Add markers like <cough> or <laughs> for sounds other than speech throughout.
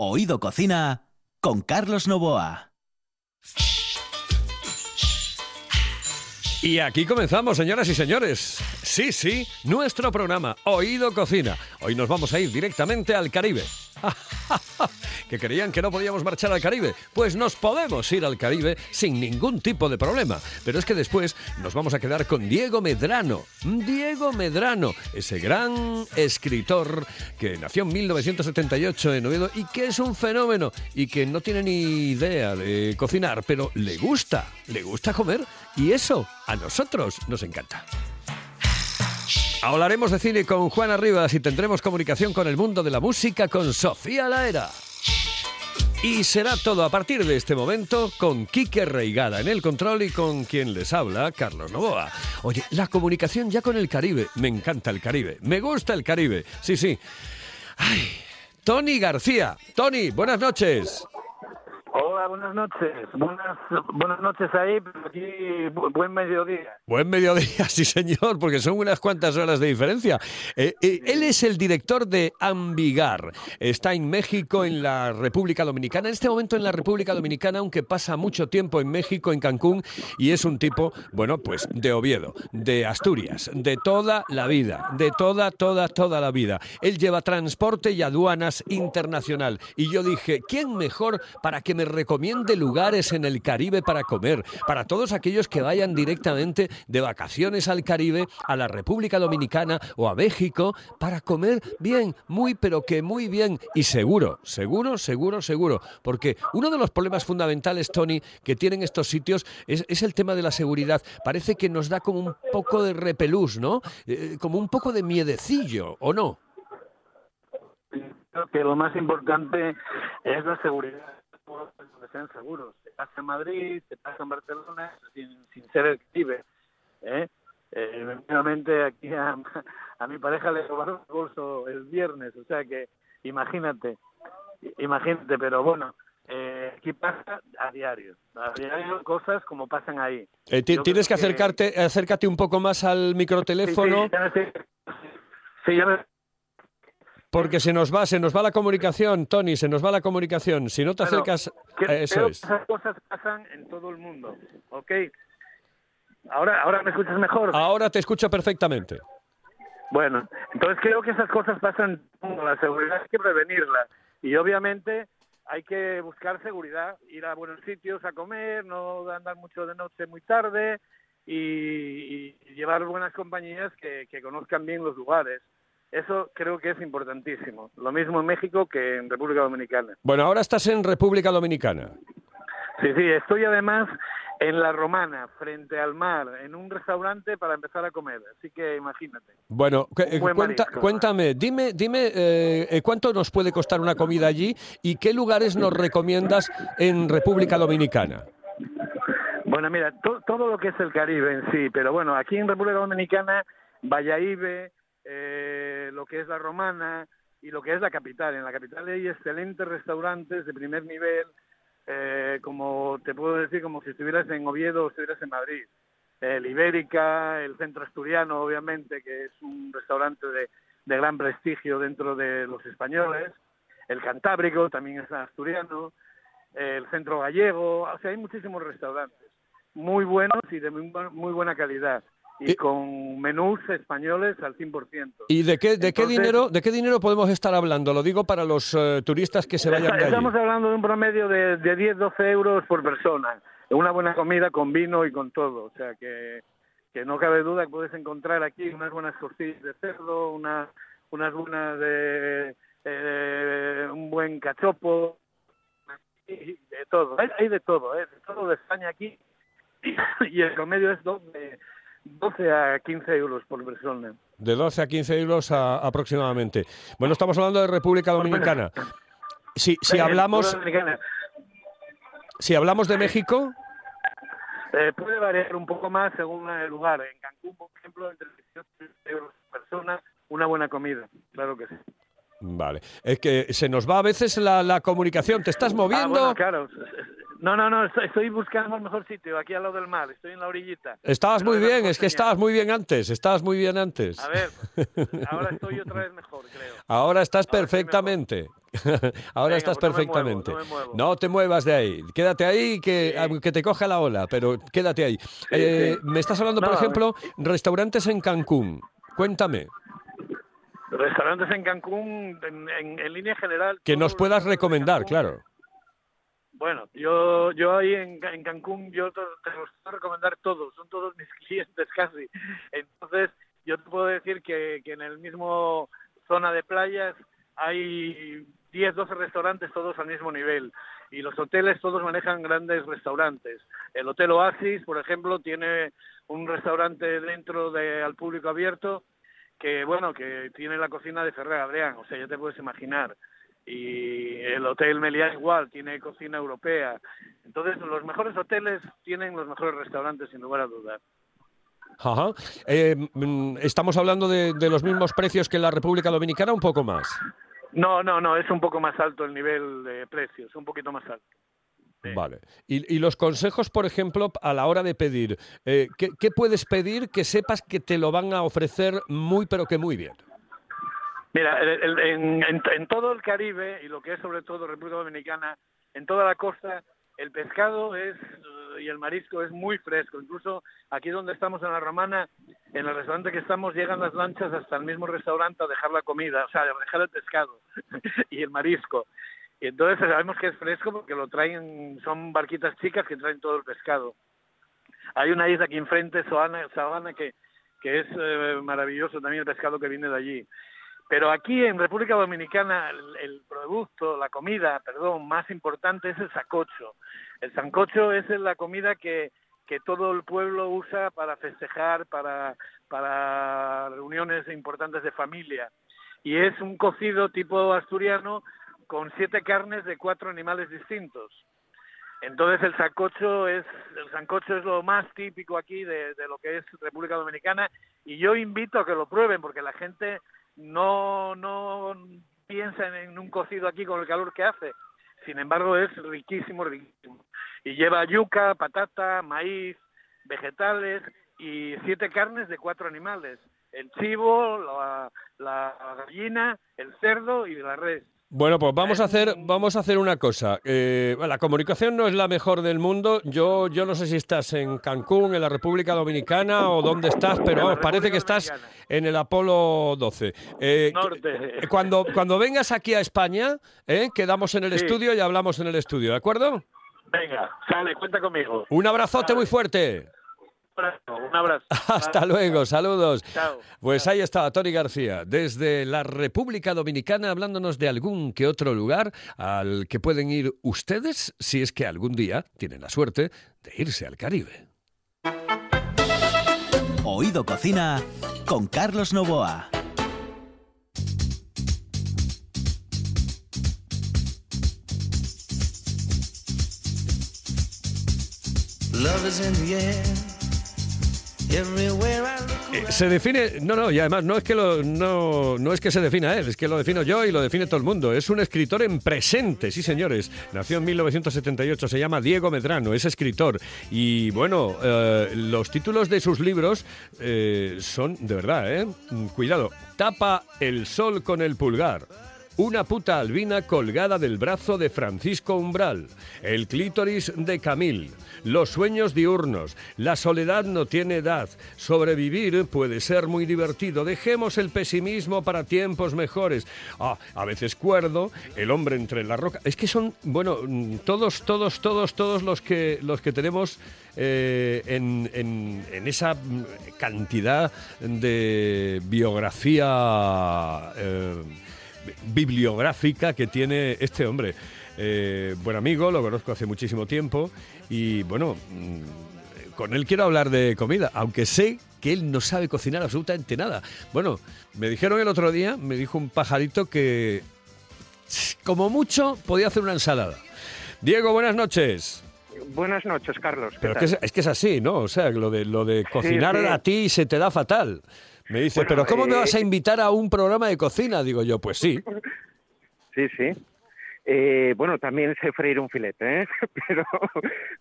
Oído Cocina con Carlos Novoa. Y aquí comenzamos, señoras y señores. Sí, sí, nuestro programa Oído Cocina. Hoy nos vamos a ir directamente al Caribe. <laughs> ¿Que creían que no podíamos marchar al Caribe? Pues nos podemos ir al Caribe sin ningún tipo de problema. Pero es que después nos vamos a quedar con Diego Medrano. Diego Medrano, ese gran escritor que nació en 1978 en Oviedo y que es un fenómeno y que no tiene ni idea de cocinar, pero le gusta, le gusta comer y eso a nosotros nos encanta. Hablaremos de cine con Juana Rivas y tendremos comunicación con el mundo de la música con Sofía Laera. Y será todo a partir de este momento con Quique Reigada en el control y con quien les habla, Carlos Novoa. Oye, la comunicación ya con el Caribe. Me encanta el Caribe. Me gusta el Caribe. Sí, sí. Ay, Tony García. Tony, buenas noches. Buenas noches. Buenas, buenas noches ahí, aquí buen mediodía. Buen mediodía, <laughs> sí señor, porque son unas cuantas horas de diferencia. Eh, eh, él es el director de Ambigar. Está en México, en la República Dominicana. En este momento en la República Dominicana, aunque pasa mucho tiempo en México, en Cancún, y es un tipo, bueno, pues de Oviedo, de Asturias, de toda la vida, de toda, toda, toda la vida. Él lleva transporte y aduanas internacional. Y yo dije, ¿quién mejor para que me recomiende lugares en el Caribe para comer, para todos aquellos que vayan directamente de vacaciones al Caribe, a la República Dominicana o a México, para comer bien, muy, pero que muy bien y seguro, seguro, seguro, seguro. Porque uno de los problemas fundamentales, Tony, que tienen estos sitios es, el tema de la seguridad. Parece que nos da como un poco de repelús, ¿no? Eh, como un poco de miedecillo, ¿o no? Que lo más importante es la seguridad donde sean seguros. Se pasa en Madrid, se pasa en Barcelona, sin, ser el Caribe. ¿eh? Eh, aquí a, mi pareja le robaron el bolso el viernes, o sea que imagínate, imagínate, pero bueno, eh, aquí pasa a diario, a diario cosas como pasan ahí. Eh, tienes que acercarte, acércate un poco más al microteléfono. Sí, ya me, porque se nos va, se nos va la comunicación, Tony, se nos va la comunicación. Si no te acercas, eso es. Esas cosas pasan en todo el mundo, ¿ok? Ahora, ahora me escuchas mejor. Ahora te escucho perfectamente. Bueno, entonces creo que esas cosas pasan. La seguridad hay que prevenirla y obviamente hay que buscar seguridad, ir a buenos sitios a comer, no andar mucho de noche muy tarde y, llevar buenas compañías que conozcan bien los lugares. Eso creo que es importantísimo. Lo mismo en México que en República Dominicana. Bueno, ahora estás en República Dominicana. Sí, sí, estoy además en La Romana, frente al mar, en un restaurante para empezar a comer. Así que imagínate. Bueno, eh, cuéntame, dime, dime eh, eh, cuánto nos puede costar una comida allí y qué lugares nos recomiendas en República Dominicana. Bueno, mira, todo lo que es el Caribe en sí, pero bueno, aquí en República Dominicana, Valladolid, eh, lo que es la romana y lo que es la capital. En la capital hay excelentes restaurantes de primer nivel, eh, como te puedo decir, como si estuvieras en Oviedo o estuvieras en Madrid. El Ibérica, el Centro Asturiano, obviamente, que es un restaurante de, gran prestigio dentro de los españoles. El Cantábrico, también es asturiano. El Centro Gallego, o sea, hay muchísimos restaurantes muy buenos y de muy buena calidad y con menús españoles al 100%. ¿Y de qué, de qué dinero de qué dinero podemos estar hablando? Lo digo para los eh, turistas que se vayan de Estamos hablando de un promedio de, de 10-12 euros por persona. Una buena comida con vino y con todo. O sea que, que no cabe duda que puedes encontrar aquí unas buenas costillas de cerdo, unas buenas de eh, un buen cachopo, de todo. Hay, de todo, ¿eh? de todo de España aquí. <coughs> Y el promedio es de 12 a 15 euros por persona. De 12 a 15 euros aproximadamente. Bueno, estamos hablando de República Dominicana. Si, si hablamos... Si hablamos de México... Eh, puede variar un poco más según el lugar. En Cancún, por ejemplo, entre 18 euros por persona, una buena comida. Claro que sí. Vale. Es que se nos va a veces la, comunicación. ¿Te estás ah, moviendo? claro. No, no, no, estoy, buscando el mejor sitio, aquí al lado del mar, estoy en la orillita. Estabas muy bien, es que estabas muy bien antes, estabas muy bien antes. A ver, <laughs> ahora estoy otra vez mejor, creo. Ahora estás Ahora perfectamente. <laughs> Ahora Venga, estás pues no me muevo, perfectamente. no me muevo. No te muevas de ahí. Quédate ahí que, Sí. que te coja la ola, pero quédate ahí. Eh, sí. Me estás hablando, por ejemplo, restaurantes en Cancún. Cuéntame, Restaurantes en Cancún, en, en- en línea general. que nos puedas recomendar, Cancún- claro. Bueno, yo, yo ahí en, en Cancún, yo te, recomendar todos, son todos mis <laughs> clientes casi. Entonces, yo te puedo decir que, que en el mismo zona de playas hay 10, 12 restaurantes todos al mismo nivel. Y los hoteles todos manejan grandes restaurantes. El Hotel Oasis, por ejemplo, tiene un restaurante dentro de al público abierto que, bueno, que tiene la cocina de Ferrer Adrián, o sea, ya te puedes imaginar y el Hotel Meliá igual, tiene cocina europea. Entonces, los mejores hoteles tienen los mejores restaurantes, sin lugar a dudas. Ajá. Eh, mm, ¿Estamos hablando de, de los mismos precios que en la República Dominicana? Un poco más. No, no, no, es un poco más alto el nivel de precios, un poquito más alto. Sí. Vale. Y, y los consejos, por ejemplo, a la hora de pedir. eh, ¿qué, qué puedes pedir que sepas que te lo van a ofrecer muy, pero que muy bien? Mira, el- en, en- todo el Caribe y lo que es sobre todo República Dominicana, en toda la costa, el pescado es eh, y el marisco es muy fresco. Incluso aquí donde estamos en la Romana, en el restaurante que estamos, llegan las lanchas hasta el mismo restaurante a dejar la comida, o sea, a dejar el pescado <laughs> y el marisco. Y entonces sabemos que es fresco porque lo traen, son barquitas chicas que traen todo el pescado. Hay una isla aquí enfrente, Sabana, Sabana que, que es eh, maravilloso también el pescado que viene de allí. Pero aquí en República Dominicana el, el producto, la comida, perdón, más importante es el sacocho. El sancocho es la comida que, que todo el pueblo usa para festejar, para, para reuniones importantes de familia. Y es un cocido tipo asturiano con siete carnes de cuatro animales distintos. Entonces el sancocho es el sancocho es lo más típico aquí de, de lo que es República Dominicana y yo invito a que lo prueben porque la gente no no piensa en un cocido aquí con el calor que hace. Sin embargo es riquísimo, riquísimo. Y lleva yuca, patata, maíz, vegetales y siete carnes de cuatro animales. El chivo, la gallina, el cerdo y la res. Bueno, pues vamos a hacer, vamos a hacer una cosa. Eh, la comunicación no es la mejor del mundo. Yo, yo no sé si estás en Cancún, en la República Dominicana o dónde estás, pero vamos, parece que estás en el Apolo 12. Eh, Norte. que- Cuando, cuando vengas aquí a España, eh, quedamos en el Sí. estudio y hablamos en el estudio, ¿de acuerdo? Venga, sale, cuenta conmigo. Un abrazote muy fuerte. Un abrazo. <laughs> Hasta luego, saludos. Chao. Pues ahí estaba Tony García, desde la República Dominicana, hablándonos de algún que otro lugar al que pueden ir ustedes si es que algún día tienen la suerte de irse al Caribe. Oído Cocina con Carlos Novoa. Love is in the air. Eh, se define, no, no, y además no es que lo, no, no es que se defina él, es que lo defino yo y lo define todo el mundo. Es un escritor en presente, sí señores. Nació en 1978, se llama Diego Medrano, es escritor y bueno, eh, los títulos de sus libros eh, son de verdad, ¿eh? Cuidado, tapa el sol con el pulgar. Una puta albina colgada del brazo de Francisco Umbral. El clítoris de Camil. Los sueños diurnos. La soledad no tiene edad. Sobrevivir puede ser muy divertido. Dejemos el pesimismo para tiempos mejores. Ah, a veces cuerdo. El hombre entre la roca. Es que son, bueno, todos, todos, todos, todos los que, los que tenemos eh, en, en- esa cantidad de biografía. eh, bibliográfica que tiene este hombre. Eh, buen amigo, lo conozco hace muchísimo tiempo y bueno, mm, con él quiero hablar de comida, aunque sé que él no sabe cocinar absolutamente nada. Bueno, me dijeron el otro día, me dijo un pajarito que como mucho podía hacer una ensalada. Diego, buenas noches. Buenas noches, Carlos. ¿Qué Pero es tal? que es, es que es así, ¿no? O sea, lo de, lo de cocinar sí. a ti se te da fatal. Me dice, Bueno, pero ¿cómo me eh, vas a invitar a un programa de cocina? Digo yo, pues sí. <laughs> Sí, sí. Eh, bueno, también sé freír un filete, ¿eh? <laughs> pero,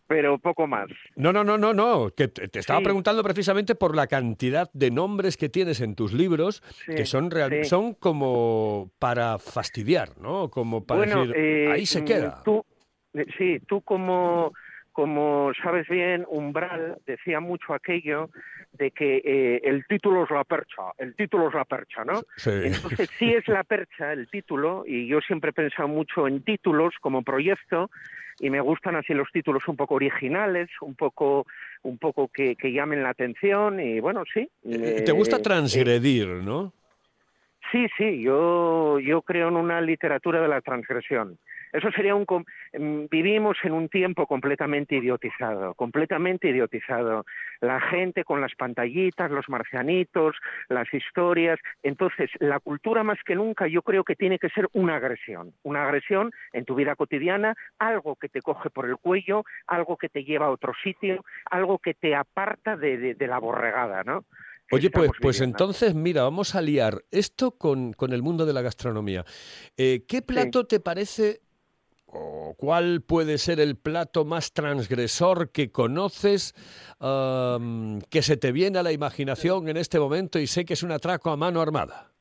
pero poco más. No, no, no, no, no. Que te, te estaba Sí. preguntando precisamente por la cantidad de nombres que tienes en tus libros, Sí, que son real- sí. son como para fastidiar, ¿no? Como para bueno, decir, eh, ahí se mm, queda. Tú, eh, sí, tú como, como sabes bien, Umbral decía mucho aquello de que eh, el título es la percha, el título es la percha, ¿no? Sí. Entonces sí es la percha el título y yo siempre he pensado mucho en títulos como proyecto y me gustan así los títulos un poco originales, un poco un poco que, que llamen la atención y bueno, sí. Eh, Te gusta eh, transgredir, ¿no? Sí, sí, yo, yo creo en una literatura de la transgresión. Eso sería un... mm, Vivimos en un tiempo completamente idiotizado, completamente idiotizado. La gente con las pantallitas, los marcianitos, las historias. Entonces, la cultura más que nunca yo creo que tiene que ser una agresión. Una agresión en tu vida cotidiana, algo que te coge por el cuello, algo que te lleva a otro sitio, algo que te aparta de, de- de la borregada, ¿no? Oye, pues, pues entonces, mira, vamos a liar esto con, con el mundo de la gastronomía. Eh, ¿Qué plato te parece o cuál puede ser el plato más transgresor que conoces, que se te viene a la imaginación en este momento y sé que es un atraco a mano armada?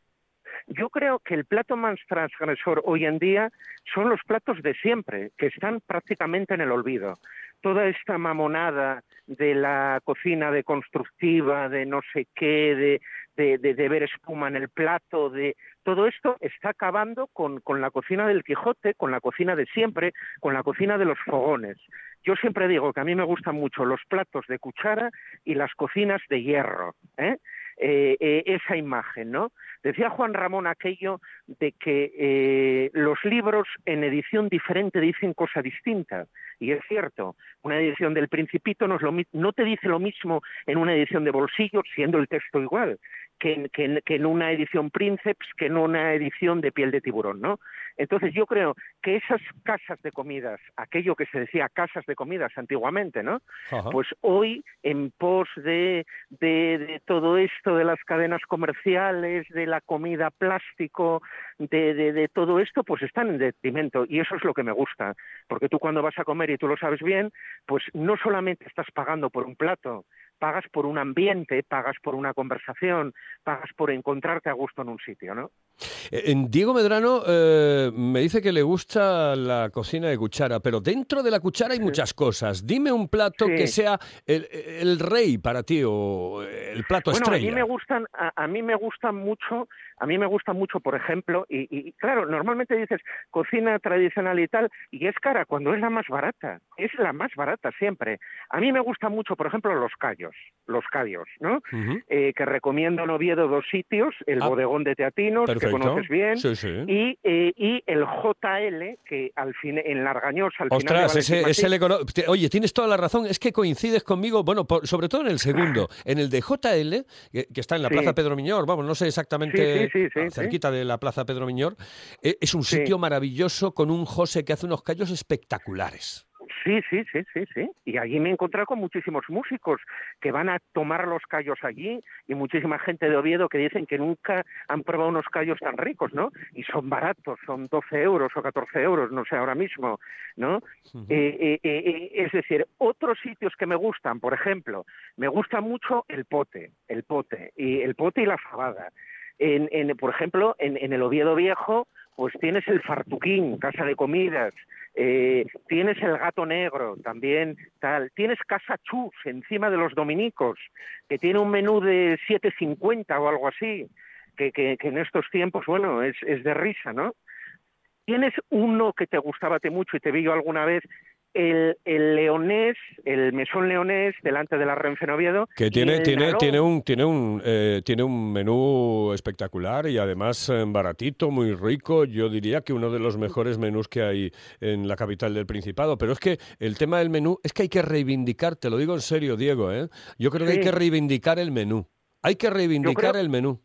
Yo creo que el plato más transgresor hoy en día son los platos de siempre, que están prácticamente en el olvido. Toda esta mamonada de la cocina deconstructiva, de no sé qué, de, de, ver espuma en el plato, de todo esto está acabando con, con la cocina del Quijote, con la cocina de siempre, con la cocina de los fogones. Yo siempre digo que a mí me gustan mucho los platos de cuchara y las cocinas de hierro. ¿eh? Eh, eh, esa imagen, ¿no? Decía Juan Ramón aquello de que eh, los libros en edición diferente dicen cosa distinta. Y es cierto, una edición del Principito no, es lo no te dice lo mismo en una edición de bolsillo, siendo el texto igual, que en, que en- que en una edición Princeps, que en una edición de piel de tiburón, ¿no? Entonces yo creo que esas casas de comidas, aquello que se decía casas de comidas antiguamente, ¿no? Ajá. Pues hoy, en pos de, de, de todo esto de las cadenas comerciales, de la comida plástico, de, de, todo esto, pues están en detrimento. Y eso es lo que me gusta. Porque tú cuando vas a comer, y tú lo sabes bien, pues no solamente estás pagando por un plato, pagas por un ambiente, pagas por una conversación, pagas por encontrarte a gusto en un sitio, ¿no? Eh, Diego Medrano eh, me dice que le gusta la cocina de cuchara, pero dentro de la cuchara hay muchas cosas. Dime un plato Sí. que sea el, el rey para ti o el plato Bueno, estrella. a mí me gustan, a, a mí me gustan mucho, a mí me gusta mucho, por ejemplo, y, y- claro, normalmente dices cocina tradicional y tal, y es cara cuando es la más barata, es la más barata siempre. A mí me gustan mucho, por ejemplo, los callos, los callos, ¿no? Eh, que recomiendo en Oviedo dos sitios, el Ah, bodegón de Teatinos, que conoces bien, Sí, sí. y, eh, y el JL, que al fin, en Largañós, al final Ostras, ese, Valencia ese le cono- Oye, tienes toda la razón, es que coincides conmigo, bueno, por- sobre todo en el segundo, <sighs> en el de JL, que, que está en la Sí. Plaza Pedro Miñor, vamos, no sé exactamente, cerquita de la Plaza Pedro Miñor, eh, es un sitio maravilloso con un José que hace unos callos espectaculares. Sí, sí, sí, sí, sí. Y allí me he encontrado con muchísimos músicos que van a tomar los callos allí y muchísima gente de Oviedo que dicen que nunca han probado unos callos tan ricos, ¿no? Y son baratos, son 12 euros o 14 euros, no sé ahora mismo, ¿no? Eh, eh, eh, eh, es decir, otros sitios que me gustan, por ejemplo, me gusta mucho el pote, el pote, y el pote y la fabada. En, en, por ejemplo, en, en el Oviedo Viejo, pues tienes el Fartuquín, casa de comidas, eh, tienes el gato negro, también tal, tienes Casa Chus, encima de los dominicos, que tiene un menú de 7.50 o algo así, que, que, en estos tiempos, bueno, es, es de risa, ¿no? Tienes uno que te gustaba te mucho y te vi yo alguna vez, el, el leonés, el mesón leonés, delante de la Renfe en Oviedo. Que tiene, tiene, tiene un, tiene un, eh, tiene un menú espectacular y además eh, baratito, muy rico. Yo diría que uno de los mejores menús que hay en la capital del Principado. Pero es que el tema del menú es que hay que reivindicar, te lo digo en serio, Diego, ¿eh? Yo creo que hay que reivindicar el menú. Hay que reivindicar creo- el menú.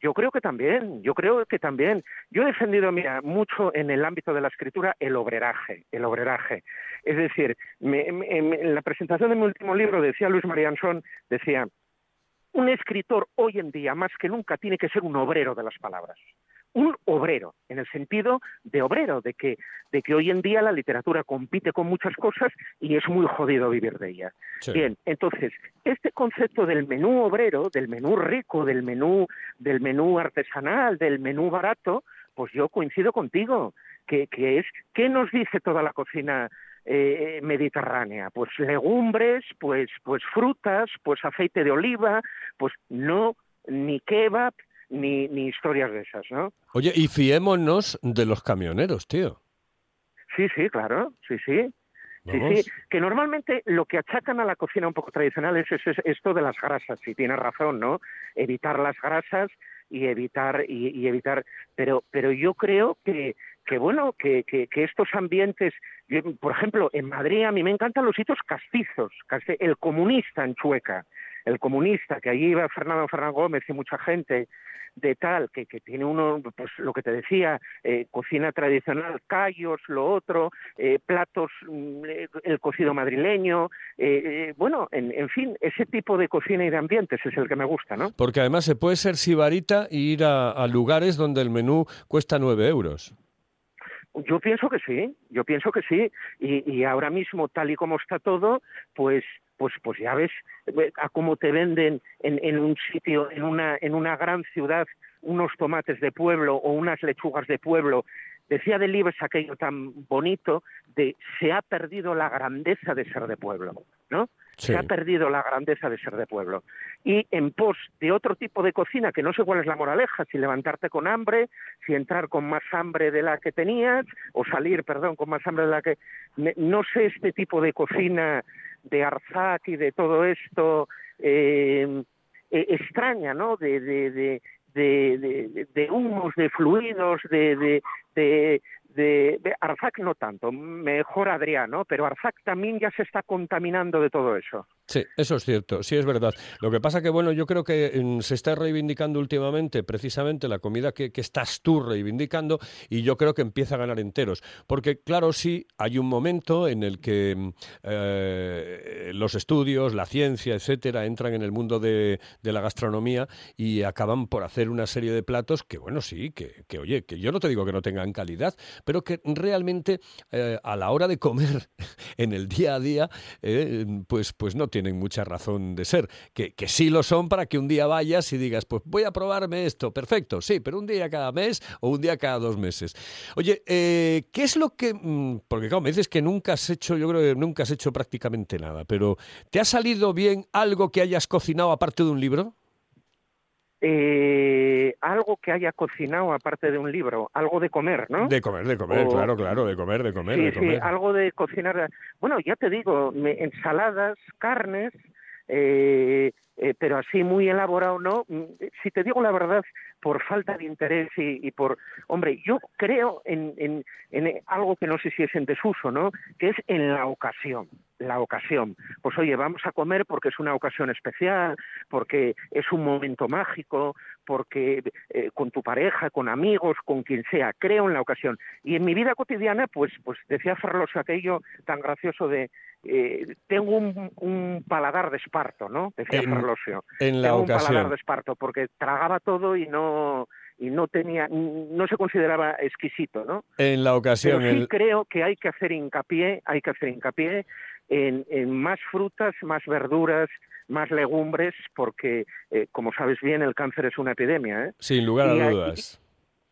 Yo creo que también, yo creo que también. Yo he defendido, mira, mucho en el ámbito de la escritura el obreraje, el obreraje. Es decir, me- en la presentación de mi último libro decía Luis Marianson, decía, un escritor hoy en día más que nunca tiene que ser un obrero de las palabras. Un obrero, en el sentido de obrero, de que, de que hoy en día la literatura compite con muchas cosas y es muy jodido vivir de ella. Sí. Bien, entonces, este concepto del menú obrero, del menú rico, del menú, del menú artesanal, del menú barato, pues yo coincido contigo, que, que es, ¿qué nos dice toda la cocina eh, mediterránea? Pues legumbres, pues, pues frutas, pues aceite de oliva, pues no, ni kebab, ni, ni historias de esas, ¿no? Oye, y fiémonos de los camioneros, tío. Sí, sí, claro, sí, sí. Sí, sí, que normalmente lo que achacan a la cocina un poco tradicional es, es- es esto de las grasas, si tienes razón, ¿no? Evitar las grasas y evitar, y, y evitar, pero, pero yo creo que, que bueno, que, que, que estos ambientes, yo, por ejemplo, en Madrid a mí me encantan los sitios castizos, el comunista en Chueca, el comunista, que allí iba Fernando Fernández Gómez y mucha gente de tal, que, que tiene uno, pues lo que te decía, eh, cocina tradicional, callos, lo otro, eh, platos, mm, eh, el cocido madrileño, bueno, en, en fin, ese tipo de cocina y de ambientes es el que me gusta, ¿no? Porque además se puede ser sibarita e ir a, a lugares donde el menú cuesta 9 euros. Yo pienso que sí, yo pienso que sí, y, y ahora mismo, tal y como está todo, pues pues pues ya ves a cómo te venden en, un sitio, en una, en una gran ciudad, unos tomates de pueblo o unas lechugas de pueblo. Decía Delibes aquello tan bonito de se ha perdido la grandeza de ser de pueblo, ¿no? Sí. Se ha perdido la grandeza de ser de pueblo. Y en pos de otro tipo de cocina, que no sé cuál es la moraleja, si levantarte con hambre, si entrar con más hambre de la que tenías, o salir, perdón, con más hambre de la que... No sé este tipo de cocina de Arzac y de todo esto eh, eh, extraña, ¿no? De, de, de, de, de- de humos, de fluidos, de, de, de, Arzac no tanto, mejor Adriano, pero Arzac también ya se está contaminando de todo eso. Sí, eso es cierto, sí es verdad. Lo que pasa que, bueno, yo creo que mm, se está reivindicando últimamente precisamente la comida que, que estás tú reivindicando y yo creo que empieza a ganar enteros. Porque, claro, sí, hay un momento en el que mm, eh, los estudios, la ciencia, etcétera, entran en el mundo de, de la gastronomía y acaban por hacer una serie de platos que, bueno, sí, que, que, oye, que yo no te digo que no tengan calidad, pero que realmente eh, a la hora de comer <laughs> en el día a día, eh, pues, pues no tienen mucha razón de ser. Que, que sí lo son para que un día vayas y digas, pues voy a probarme esto, perfecto, sí, pero un día cada mes o un día cada dos meses. Oye, eh, ¿qué es lo que...? mm, Porque claro, me dices que nunca has hecho, yo creo que nunca has hecho prácticamente nada, pero ¿te ha salido bien algo que hayas cocinado aparte de un libro? Eh, algo que haya cocinado aparte de un libro, algo de comer, ¿no? De comer, de comer, O- claro, claro, de comer, de comer, sí, de sí, comer. algo de cocinar. Bueno, ya te digo, me- ensaladas, carnes, eh, eh, pero así muy elaborado, ¿no? Mm, Si te digo la verdad, por falta de interés y, y por... Hombre, yo creo en, en, en algo que no sé si es en desuso, ¿no? Que es en la ocasión, la ocasión. Pues oye, vamos a comer porque es una ocasión especial, porque es un momento mágico, porque eh, con tu pareja, con amigos, con quien sea, creo en la ocasión. Y en mi vida cotidiana, pues, pues decía Ferloso aquello tan gracioso de eh, tengo un, un paladar de esparto, ¿no? Decía En- Ferlosio. En la tengo un paladar ocasión. de esparto porque tragaba todo y no y no tenía no se consideraba exquisito, ¿no? En la Pero ocasión. sí el- creo que hay que hacer hincapié, hay que hacer hincapié en, en más frutas, más verduras, más legumbres, porque, eh, como sabes bien, el cáncer es una epidemia. ¿eh? Sin lugar a Y dudas.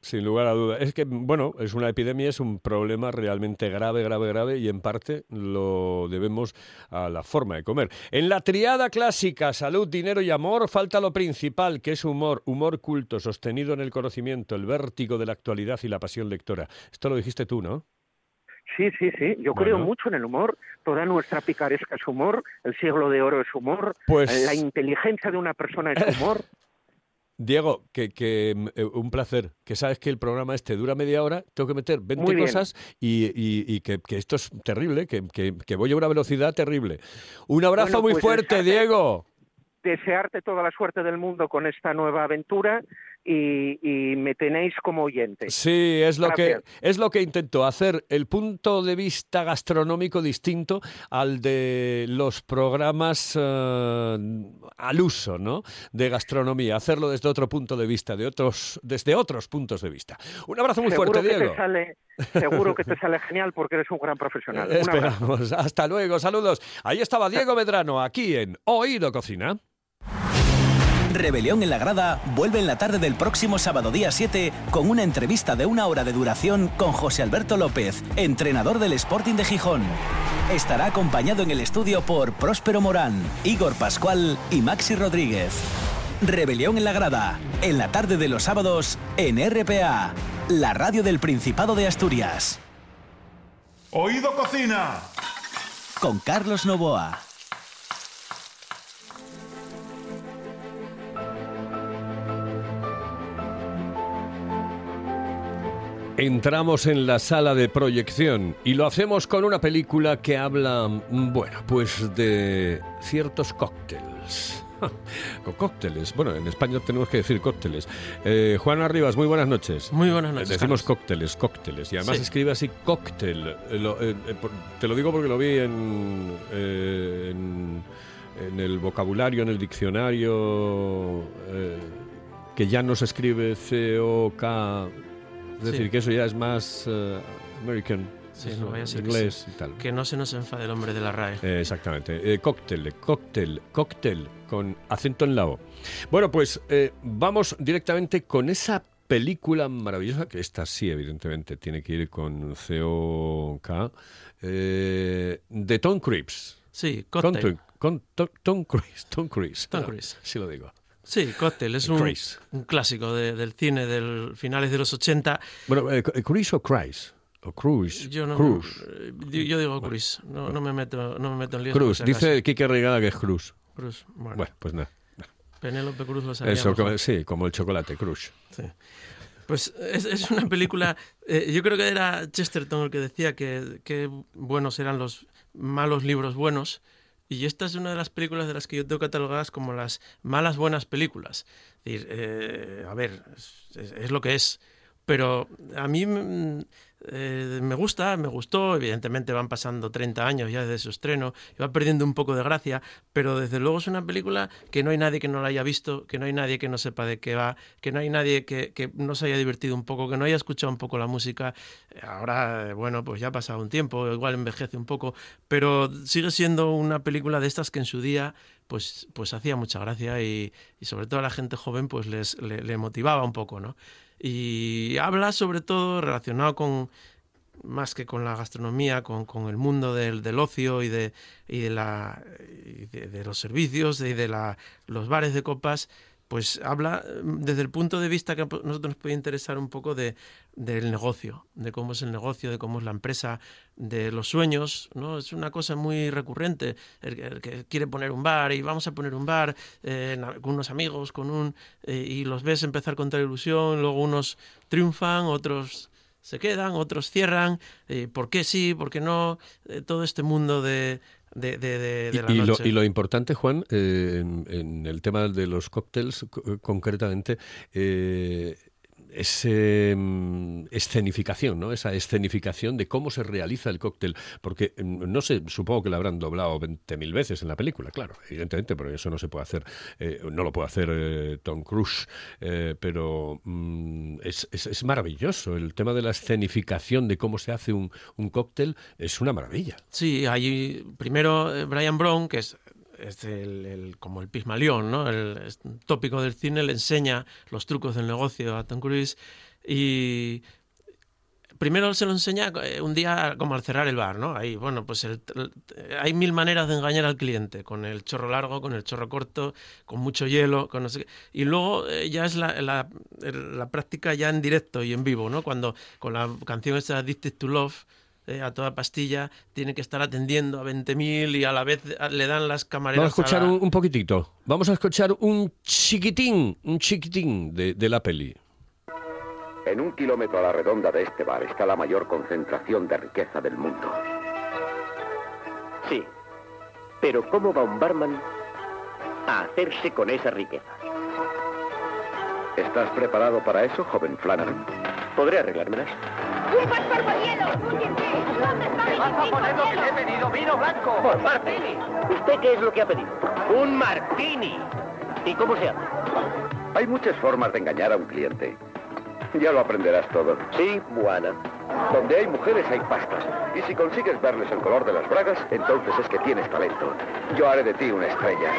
Sin lugar a dudas. Es que, bueno, es una epidemia, es un problema realmente grave, grave, grave y en parte lo debemos a la forma de comer. En la triada clásica, salud, dinero y amor, falta lo principal, que es humor, humor culto, sostenido en el conocimiento, el vértigo de la actualidad y la pasión lectora. Esto lo dijiste tú, ¿no? Sí, sí, sí. Yo creo mucho en el humor. Toda nuestra picaresca es humor. El siglo de oro es humor. Pues- La inteligencia de una persona es humor. <laughs> Diego, que, que mm, eh, un placer. Que sabes que el programa este dura media hora, tengo que meter 20 Muy bien. cosas y, y- y que, que esto es terrible, que, que- que voy a una velocidad terrible. Un abrazo Bueno, muy pues fuerte, desearte- Diego. Desearte toda la suerte del mundo con esta nueva aventura y, y me tenéis como oyente. Sí, es lo, que, es lo que intento, hacer el punto de vista gastronómico distinto al de los programas eh, al uso, ¿no? De gastronomía, hacerlo desde otro punto de vista, de otros, desde otros puntos de vista. Un abrazo muy seguro fuerte, Diego. Sale, seguro que te <laughs> sale genial porque eres un gran profesional. Esperamos. Hasta luego, saludos. Ahí estaba Diego Medrano, aquí en Oído Cocina. Rebelión en la Grada vuelve en la tarde del próximo sábado día 7 con una entrevista de una hora de duración con José Alberto López, entrenador del Sporting de Gijón. Estará acompañado en el estudio por Próspero Morán, Igor Pascual y Maxi Rodríguez. Rebelión en la Grada, en la tarde de los sábados en RPA, la radio del Principado de Asturias, Oído Cocina. con Carlos Novoa. Entramos en la sala de proyección y lo hacemos con una película que habla, mm, bueno, pues de ciertos cócteles. Con cócteles. Bueno, en España tenemos que decir cócteles. Eh, Juan Arribas, muy buenas noches. Muy buenas noches, Eh, Decimos Carlos. cócteles, cócteles. Y además Sí. escribe así cóctel. Eh, lo- te lo digo porque lo vi en, en, en el vocabulario, en el diccionario, que ya no se escribe C-O-K. Es Sí. decir, que eso ya es más eh, American. Sí, es no vaya a ser que inglés y tal. Que no se nos enfade el hombre de la RAE. Eh, exactamente. Eh, cóctel, cóctel, cóctel, con acento en la O. Bueno, pues eh, vamos directamente con esa película maravillosa, que esta sí, evidentemente, tiene que ir con C-O-K, de Tom Cruise. Sí, cóctel. con Tom, Tom Cruise. Tom Cruise. Tom Cruise. Sí lo digo. Sí, cóctel. Es un, Cruise. un clásico de- del cine del finales de los 80. Bueno, eh, ¿Cruise o Cruise? O Cruise. Yo no eh, yo- digo Cruz. No, no me meto no me meto en líos. Cruz. Dice Quique Regada que es Cruz. Cruz. Bueno, Bueno, pues nada. Penélope Cruz lo sabía Eso, como- sí, como el chocolate, Cruz. Sí. Pues es, es una película, eh, yo creo que era Chesterton el que decía que, que buenos eran los malos libros buenos, y esta es una de las películas de las que yo tengo catalogadas como las malas buenas películas. Es decir, eh, a ver, es, lo que es. Pero a mí mm, eh, me gusta, me gustó, evidentemente van pasando 30 años ya desde su estreno, y va perdiendo un poco de gracia, pero desde luego es una película que no hay nadie que no la haya visto, que no hay nadie que no sepa de qué va, que no hay nadie que, no se haya divertido un poco, que no haya escuchado un poco la música. Ahora, eh, bueno, pues ya ha pasado un tiempo, igual envejece un poco, pero sigue siendo una película de estas que en su día pues, pues hacía mucha gracia y, y sobre todo a la gente joven pues les, le, le motivaba un poco, ¿no? Y habla sobre todo relacionado con, más que con la gastronomía, con, con el mundo del, del ocio y de, y de, la, de, de los servicios y de, la, los bares de copas, pues habla eh, desde el punto de vista que a nosotros nos puede interesar un poco de, del negocio, de cómo es el negocio, de cómo es la empresa, de los sueños, ¿no? Es una cosa muy recurrente, el, que- quiere poner un bar y vamos a poner un bar eh, con unos amigos, con un eh, y los ves empezar con tal ilusión, luego unos triunfan, otros se quedan, otros cierran, eh, ¿por qué sí, por qué no? Eh, todo este mundo de, de, de, de- de la y, lo, y lo importante, Juan, eh, en, en el tema de los cócteles, co- concretamente, eh, es eh, mm, escenificación, ¿no? Esa escenificación de cómo se realiza el cóctel. Porque, mm, no sé, supongo que lo habrán doblado 20.000 veces en la película, claro, evidentemente, porque eso no se puede hacer, eh, no lo puede hacer eh, Tom Cruise, eh, pero mm, es, es- maravilloso. El tema de la escenificación de cómo se hace un, un cóctel es una maravilla. Sí, hay primero Brian Brown, que es, es el, como el Pismalión, ¿no? El tópico del cine, le enseña los trucos del negocio a Tom Cruise y primero se lo enseña eh, un día como al cerrar el bar, ¿no? Ahí, bueno, pues el- hay mil maneras de engañar al cliente, con el chorro largo, con el chorro corto, con mucho hielo, con no sé qué. Y luego eh, ya es la, la- práctica ya en directo y en vivo, ¿no? Cuando con la canción esta Addicted to Love, eh, a toda pastilla, tiene que estar atendiendo a 20.000 y a la vez le dan las camareras Vamos a escuchar la- un, un poquitito. Vamos a escuchar un chiquitín, un chiquitín de, de la peli. En un kilómetro a la redonda de este bar está la mayor concentración de riqueza del mundo. Sí. Pero ¿cómo va un barman a hacerse con esa riqueza? ¿Estás preparado para eso, joven Flanagan? Podré arreglármelas. ¡Un pastor hielo! ¿Dónde está mi ¿Vas a poner lo que le he pedido? ¡Vino blanco! Por parte. ¿Usted qué es lo que ha pedido? Un martini. ¿Y cómo se hace? Hay muchas formas de engañar a un cliente. Ya lo aprenderás todo. Sí, buena. Donde hay mujeres hay pastas. Y si consigues verles el color de las bragas, entonces es que tienes talento. Yo haré de ti una estrella.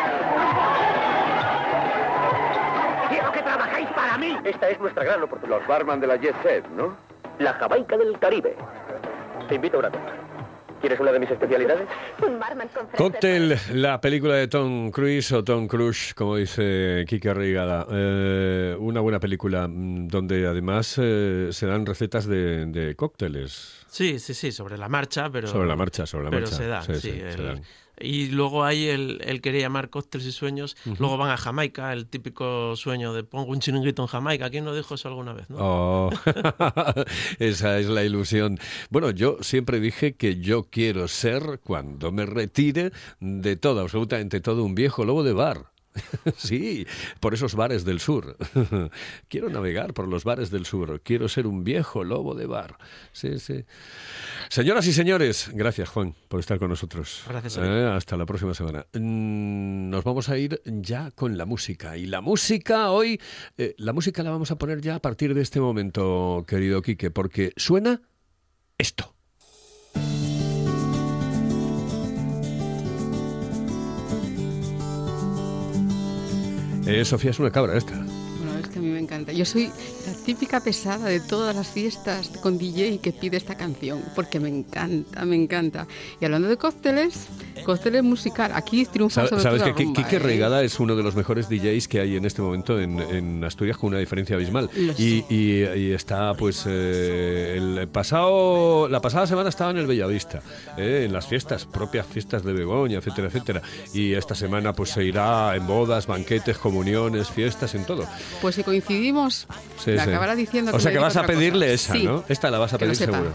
¡Quiero que trabajáis para mí! Esta es nuestra gran oportunidad. Los barman de la Jet Set, ¿no? La Jamaica del Caribe. Te invito a una copa. ¿Quieres una de mis especialidades? Cóctel, la película de Tom Cruise o Tom Cruise, como dice Kike Reigada. Eh, una buena película mm, donde además eh, se dan recetas de, de cócteles. Sí, sí, sí, sobre la marcha, pero... Sobre la marcha, sobre la pero marcha. se dan, Sí, sí. sí, se el- dan. Y luego hay el, el querer llamar cócteles y sueños. Luego van a Jamaica, el típico sueño de pongo un chiringuito en Jamaica. ¿Quién no dijo eso alguna vez? no? Oh, <laughs> esa es la ilusión. Bueno, yo siempre dije que yo quiero ser, cuando me retire, de todo, absolutamente todo, un viejo lobo de bar. <laughs> Sí, por esos bares del sur. <laughs> Quiero navegar por los bares del sur. Quiero ser un viejo lobo de bar. Sí, sí. Señoras y señores, gracias Juan por estar con nosotros. Gracias a. Eh, hasta la próxima semana. Mm, Nos vamos a ir ya con la música. Y la música hoy, eh, la música la vamos a poner ya a partir de este momento, querido Quique, porque suena esto. Eh, Sofía es una cabra esta. Bueno, es que a mí me encanta. Yo soy típica pesada de todas las fiestas con DJ que pide esta canción, porque me encanta, me encanta. Y hablando de cócteles, cócteles musical, aquí triunfa sobre Sabes todo que la rumba, Quique ¿eh? Reigada es uno de los mejores DJs que hay en este momento en, en Asturias con una diferencia abismal. Y, y- y está, pues, eh, el pasado, la pasada semana estaba en el Bellavista, eh, en las fiestas, propias fiestas de Begoña, etcétera, etcétera. Y esta semana, pues, se irá en bodas, banquetes, comuniones, fiestas, en todo. Pues si coincidimos, Sí, me sí. Acabará diciendo O sea que vas a cosa. pedirle esa, Sí, ¿no? Esta la vas a pedir seguro.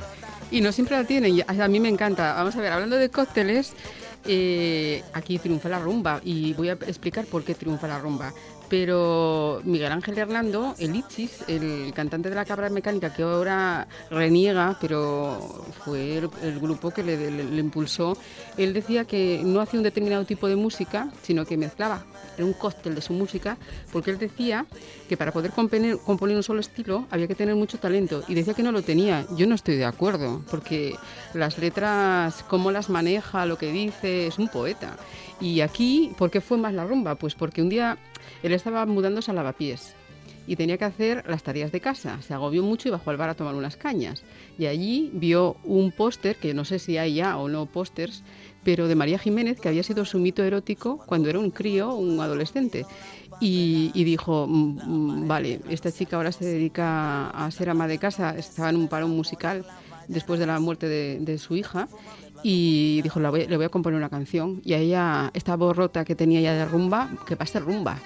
Y no siempre la tienen, a mí me encanta. Vamos a ver, hablando de cócteles, eh, aquí triunfa la rumba y voy a explicar por qué triunfa la rumba. Pero Miguel Ángel Hernando, el Ichis, el cantante de la Cabra Mecánica, que ahora reniega, pero fue el, el grupo que le, le- le impulsó, él decía que no hacía un determinado tipo de música, sino que mezclaba, era un cóctel de su música, porque él decía que para poder componer, componer un solo estilo había que tener mucho talento y decía que no lo tenía. Yo no estoy de acuerdo, porque las letras, cómo las maneja, lo que dice, es un poeta. Y aquí, ¿por qué fue más la rumba? Pues porque un día él estaba mudándose a lavapiés y tenía que hacer las tareas de casa. Se agobió mucho y bajó al bar a tomar unas cañas. Y allí vio un póster, que no sé si hay ya o no pósters, pero de María Jiménez, que había sido su mito erótico cuando era un crío, un adolescente. Y, y dijo, "Mm, mm, vale, esta chica ahora se dedica a ser ama de casa, estaba en un parón musical después de la muerte de, de su hija. Y dijo, "La voy- le voy a componer una canción. Y a ella, esta voz rota que tenía ya de rumba, que ser rumba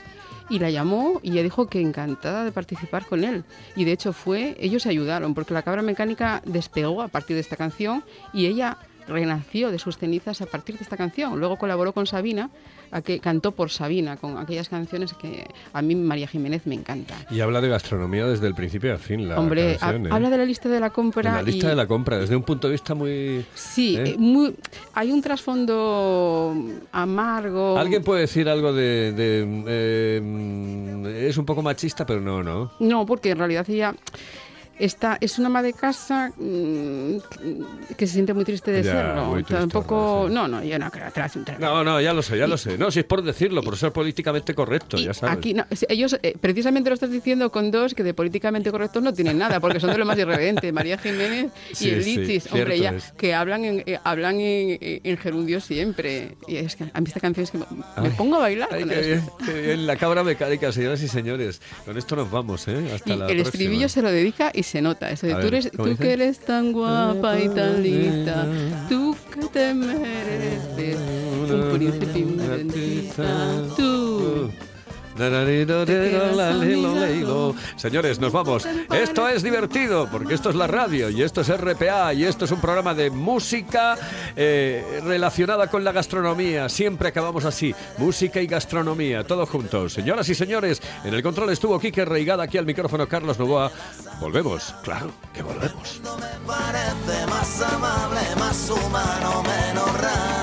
y la llamó y ella dijo que encantada de participar con él. Y de hecho fue, ellos se ayudaron, porque la cabra mecánica despegó a partir de esta canción y ella renació de sus cenizas a partir de esta canción. Luego colaboró con Sabina, a que cantó por Sabina, con aquellas canciones que a mí María Jiménez me encanta. Y habla de gastronomía desde el principio al fin, la Hombre, canción, ha- ¿eh? habla de la lista de la compra. En la lista y- de la compra, desde un punto de vista muy... Sí, ¿eh? eh, muy- hay un trasfondo amargo. Alguien puede decir algo de... de, eh, es un poco machista, pero no, ¿no? No, porque en realidad ella está, es una ama de casa mm, que se siente muy triste de Ya, serlo. Tampoco, no, no, yo no creo atrás un tra- No, no, ya lo sé, ya lo sé. No, si es por decirlo, por ser políticamente correcto, ya sabes. Aquí, no, ellos eh, precisamente lo estás diciendo con dos que de políticamente correctos no tienen nada, porque son de lo más irreverente, María Jiménez y Sí, el sí, Lichis, hombre, ya, es. que hablan en, eh, hablan en, en gerundio siempre. Y es que a mí esta canción es que me, Ay, pongo a bailar. Ay, con qué esto. bien, qué bien. La cabra mecánica, señoras y señores. Con esto nos vamos, ¿eh? Hasta Y la el próxima. estribillo se lo dedica y se nota. Eso de tú, ver, eres, ¿cómo tú que eres tan guapa y tan lista, tú que te mereces un príncipe y una bendita, tú. Señores, nos vamos. Esto es divertido porque esto es la radio y esto es RPA y esto es un programa de música eh, relacionada con la gastronomía. Siempre acabamos así, música y gastronomía, todos juntos. Señoras y señores, en el control estuvo Quique Reigada, aquí al micrófono Carlos Novoa. Volvemos, claro que volvemos. parece más amable, más humano, menos raro.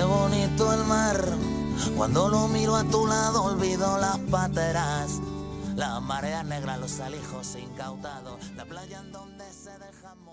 Qué bonito el mar, cuando lo miro a tu lado olvido las pateras, las mareas negras, los alijos incautados, la playa en donde se dejan